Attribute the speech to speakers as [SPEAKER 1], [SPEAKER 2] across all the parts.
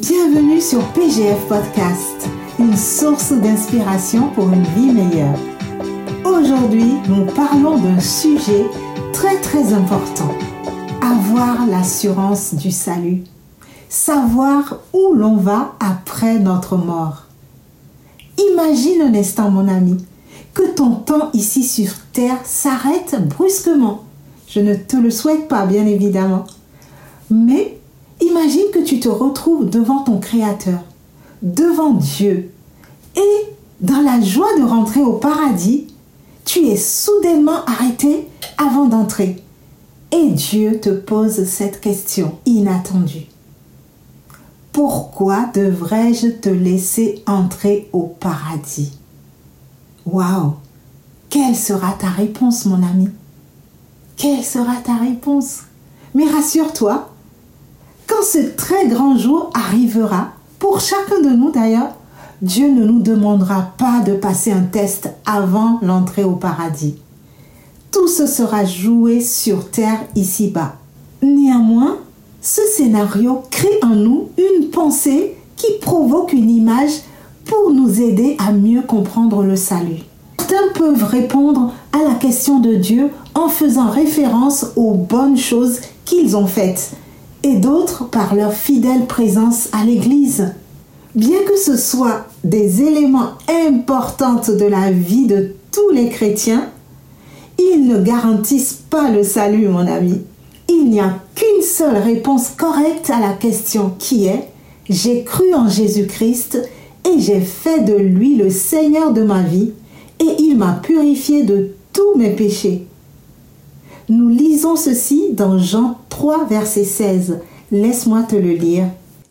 [SPEAKER 1] Bienvenue sur PGF Podcast, une source d'inspiration pour une vie meilleure. Aujourd'hui, nous parlons d'un sujet très très important. Avoir l'assurance du salut. Savoir où l'on va après notre mort. Imagine un instant, mon ami, que ton temps ici sur Terre s'arrête brusquement. Je ne te le souhaite pas, bien évidemment. Mais imagine que tu te retrouves devant ton Créateur, devant Dieu, et dans la joie de rentrer au paradis, tu es soudainement arrêté avant d'entrer. Et Dieu te pose cette question inattendue. Pourquoi devrais-je te laisser entrer au paradis? Waouh Quelle sera ta réponse, mon ami? Quelle sera ta réponse? Mais rassure-toi, ce très grand jour arrivera, pour chacun de nous d'ailleurs, Dieu ne nous demandera pas de passer un test avant l'entrée au paradis. Tout ce sera joué sur terre ici-bas. Néanmoins, ce scénario crée en nous une pensée qui provoque une image pour nous aider à mieux comprendre le salut. Certains peuvent répondre à la question de Dieu en faisant référence aux bonnes choses qu'ils ont faites et d'autres par leur fidèle présence à l'Église. Bien que ce soit des éléments importants de la vie de tous les chrétiens, ils ne garantissent pas le salut, mon ami. Il n'y a qu'une seule réponse correcte à la question qui est J'ai cru en Jésus-Christ et j'ai fait de lui le Seigneur de ma vie et il m'a purifié de tous mes péchés. Nous lisons ceci dans Jean 3, verset 16. Laisse-moi te le lire.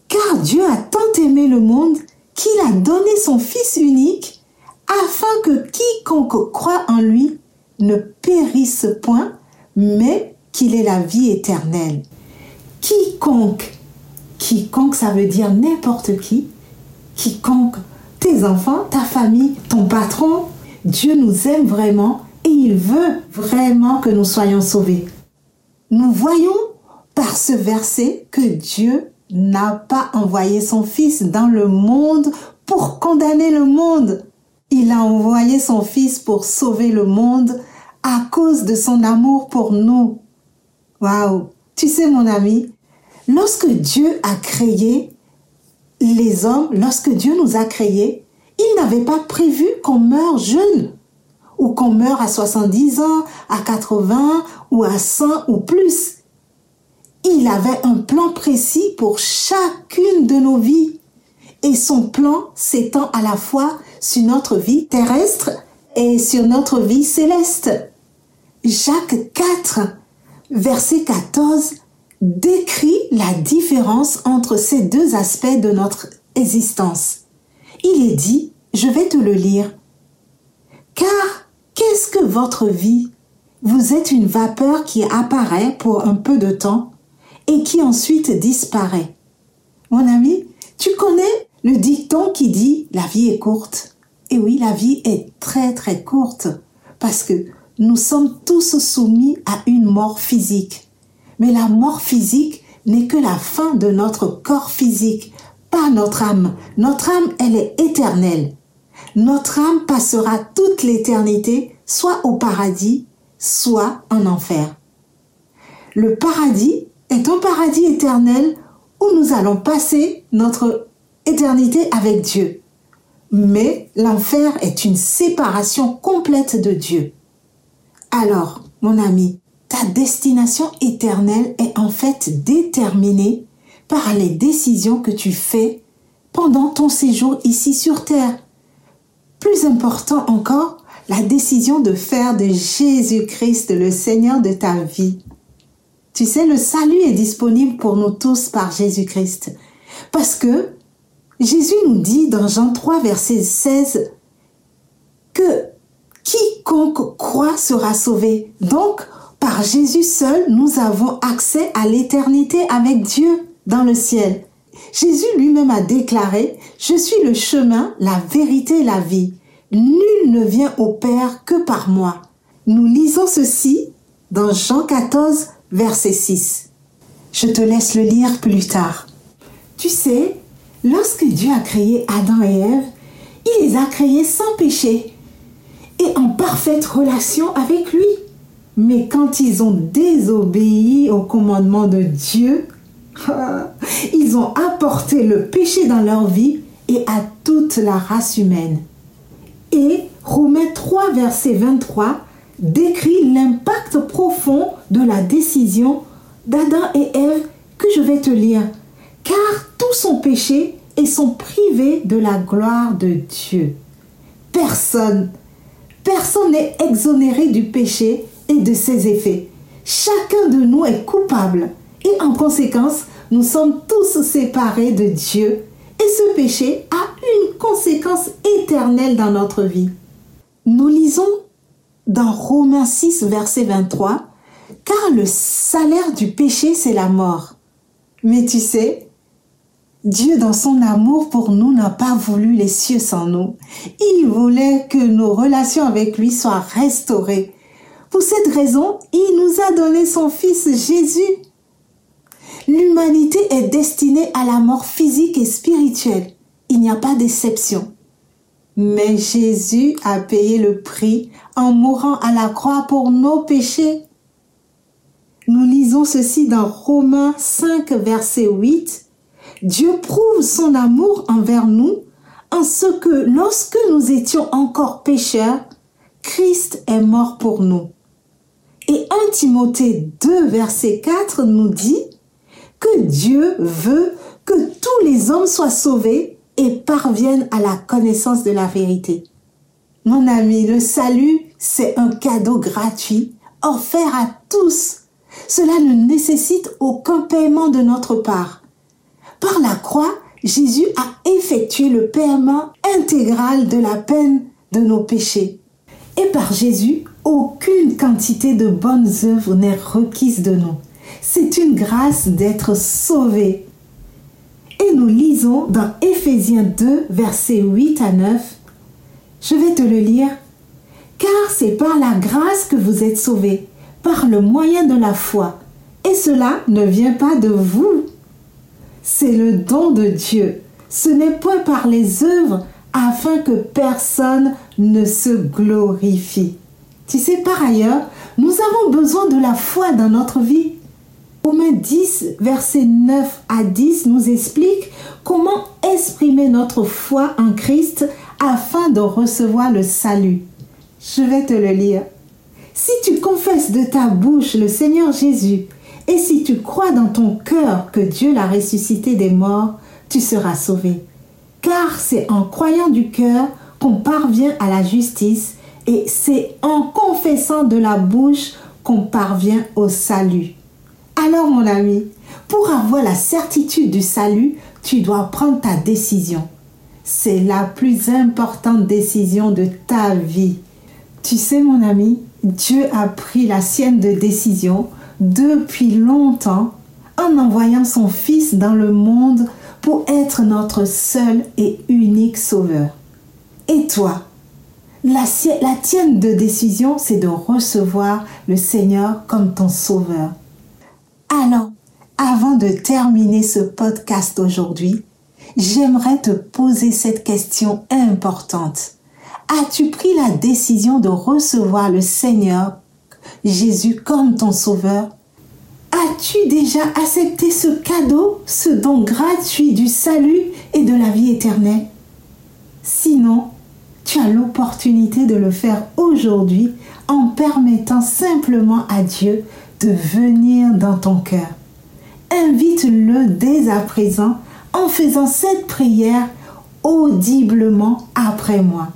[SPEAKER 1] Car Dieu a tant aimé le monde qu'il a donné son Fils unique afin que quiconque croit en lui ne périsse point, mais qu'il ait la vie éternelle. Quiconque, quiconque ça veut dire n'importe qui, quiconque, tes enfants, ta famille, ton patron, Dieu nous aime vraiment et il veut vraiment que nous soyons sauvés. Nous voyons par ce verset que Dieu n'a pas envoyé son Fils dans le monde pour condamner le monde. Il a envoyé son Fils pour sauver le monde à cause de son amour pour nous. Waouh! Tu sais, mon ami, lorsque Dieu a créé les hommes, lorsque Dieu nous a créés, il n'avait pas prévu qu'on meure jeune ou qu'on meure à 70 ans, à 80 ou à 100 ou plus. Il avait un plan précis pour chacune de nos vies. Et son plan s'étend à la fois sur notre vie terrestre et sur notre vie céleste. Jacques 4, verset 14, décrit la différence entre ces deux aspects de notre existence. Il est dit, je vais te le lire, car Qu'est-ce que votre vie? Vous êtes une vapeur qui apparaît pour un peu de temps et qui ensuite disparaît. Mon ami, tu connais le dicton qui dit la vie est courte. Et oui, la vie est très très courte parce que nous sommes tous soumis à une mort physique. Mais la mort physique n'est que la fin de notre corps physique, pas notre âme. Notre âme, elle est éternelle notre âme passera toute l'éternité soit au paradis, soit en enfer. Le paradis est un paradis éternel où nous allons passer notre éternité avec Dieu. Mais l'enfer est une séparation complète de Dieu. Alors, mon ami, ta destination éternelle est en fait déterminée par les décisions que tu fais pendant ton séjour ici sur Terre. Plus important encore, la décision de faire de Jésus-Christ le Seigneur de ta vie. Tu sais, le salut est disponible pour nous tous par Jésus-Christ. Parce que Jésus nous dit dans Jean 3, verset 16, que quiconque croit sera sauvé. Donc, par Jésus seul, nous avons accès à l'éternité avec Dieu dans le ciel. Jésus lui-même a déclaré, Je suis le chemin, la vérité et la vie. Nul ne vient au Père que par moi. Nous lisons ceci dans Jean 14, verset 6. Je te laisse le lire plus tard. Tu sais, Lorsque Dieu a créé Adam et Ève, il les a créés sans péché et en parfaite relation avec lui. Mais quand ils ont désobéi au commandement de Dieu, ils ont apporté le péché dans leur vie et à toute la race humaine. Et Romains 3, verset 23 décrit l'impact profond de la décision d'Adam et Ève que je vais te lire. Car tous sont péchés et sont privés de la gloire de Dieu. Personne, personne n'est exonéré du péché et de ses effets. Chacun de nous est coupable et en conséquence, nous sommes tous séparés de Dieu et ce péché a une conséquence éternelle dans notre vie. Nous lisons dans Romains 6, verset 23, car le salaire du péché, c'est la mort. Mais tu sais, Dieu, dans son amour pour nous, n'a pas voulu les cieux sans nous. Il voulait que nos relations avec lui soient restaurées. Pour cette raison, il nous a donné son Fils Jésus. L'humanité est destinée à la mort physique et spirituelle. Il n'y a pas d'exception. Mais Jésus a payé le prix en mourant à la croix pour nos péchés. Nous lisons ceci dans Romains 5, verset 8. Dieu prouve son amour envers nous en ce que lorsque nous étions encore pécheurs, Christ est mort pour nous. Et 1 Timothée 2, verset 4 nous dit que Dieu veut que tous les hommes soient sauvés et parviennent à la connaissance de la vérité. Mon ami, le salut, c'est un cadeau gratuit offert à tous. Cela ne nécessite aucun paiement de notre part. Par la croix, Jésus a effectué le paiement intégral de la peine de nos péchés. Et par Jésus, aucune quantité de bonnes œuvres n'est requise de nous. C'est une grâce d'être sauvé et nous lisons dans Éphésiens 2, versets 8 à 9. Je vais te le lire. Car c'est par la grâce que vous êtes sauvés, par le moyen de la foi. Et cela ne vient pas de vous. C'est le don de Dieu. Ce n'est point par les œuvres afin que personne ne se glorifie. Tu sais, par ailleurs, nous avons besoin de la foi dans notre vie. Romains 10, versets 9 à 10 nous explique comment exprimer notre foi en Christ afin de recevoir le salut. Je vais te le lire. Si tu confesses de ta bouche le Seigneur Jésus et si tu crois dans ton cœur que Dieu l'a ressuscité des morts, tu seras sauvé. Car c'est en croyant du cœur qu'on parvient à la justice et c'est en confessant de la bouche qu'on parvient au salut. Alors mon ami, pour avoir la certitude du salut, tu dois prendre ta décision. C'est la plus importante décision de ta vie. Tu sais mon ami, Dieu a pris la sienne de décision depuis longtemps en envoyant son Fils dans le monde pour être notre seul et unique sauveur. Et toi, la, la tienne de décision, c'est de recevoir le Seigneur comme ton sauveur. Alors, avant de terminer ce podcast aujourd'hui, j'aimerais te poser cette question importante. As-tu pris la décision de recevoir le Seigneur Jésus comme ton sauveur? As-tu déjà accepté ce cadeau, ce don gratuit du salut et de la vie éternelle? Sinon, tu as l'opportunité de le faire aujourd'hui en permettant simplement à Dieu de venir dans ton cœur. Invite-le dès à présent en faisant cette prière audiblement après moi.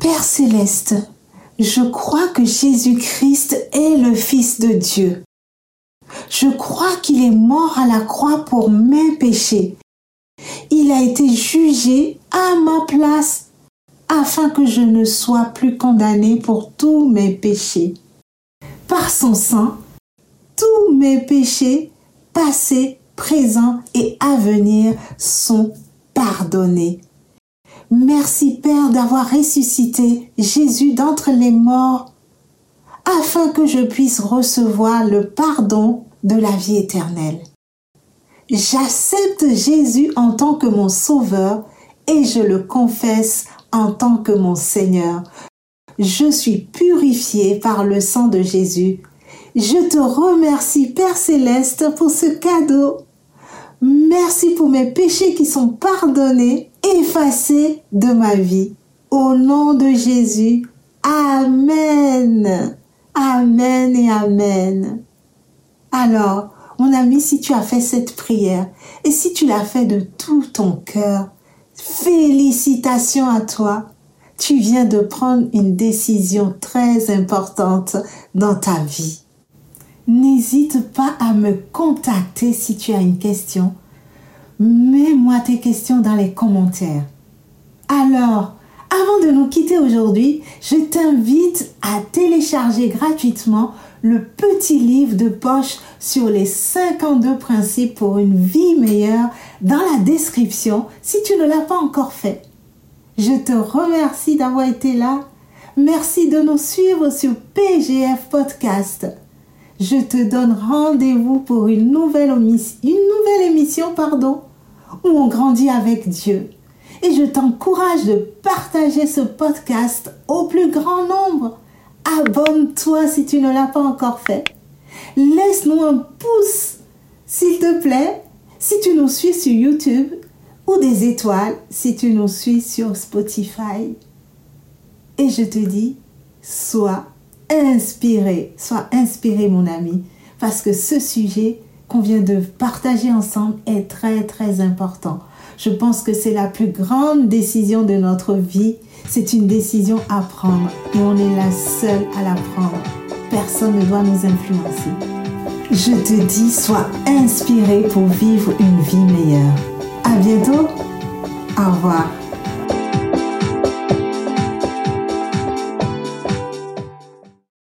[SPEAKER 1] Père céleste, je crois que Jésus-Christ est le Fils de Dieu. Je crois qu'il est mort à la croix pour mes péchés. Il a été jugé à ma place afin que je ne sois plus condamné pour tous mes péchés. Par son sang, tous mes péchés, passés, présents et à venir, sont pardonnés. Merci Père d'avoir ressuscité Jésus d'entre les morts, afin que je puisse recevoir le pardon de la vie éternelle. J'accepte Jésus en tant que mon sauveur et je le confesse en tant que mon Seigneur. Je suis purifié par le sang de Jésus. Je te remercie, Père céleste, pour ce cadeau. Merci pour mes péchés qui sont pardonnés, effacés de ma vie. Au nom de Jésus, Amen. Amen et Amen. Alors, mon ami, si tu as fait cette prière et si tu l'as fait de tout ton cœur, félicitations à toi. Tu viens de prendre une décision très importante dans ta vie. N'hésite pas à me contacter si tu as une question. Mets-moi tes questions dans les commentaires. Alors, avant de nous quitter aujourd'hui, je t'invite à télécharger gratuitement le petit livre de poche sur les 52 principes pour une vie meilleure dans la description si tu ne l'as pas encore fait. Je te remercie d'avoir été là. Merci de nous suivre sur PGF Podcast. Je te donne rendez-vous pour une nouvelle, émission pardon, où on grandit avec Dieu. Et je t'encourage de partager ce podcast au plus grand nombre. Abonne-toi si tu ne l'as pas encore fait. Laisse-nous un pouce, s'il te plaît, si tu nous suis sur YouTube ou des étoiles si tu nous suis sur Spotify. Et je te dis, sois inspiré, sois inspiré mon ami, parce que ce sujet qu'on vient de partager ensemble est très très important. Je pense que c'est la plus grande décision de notre vie. C'est une décision à prendre et on est la seule à la prendre. Personne ne doit nous influencer. Je te dis, sois inspiré pour vivre une vie meilleure. À bientôt. Au revoir.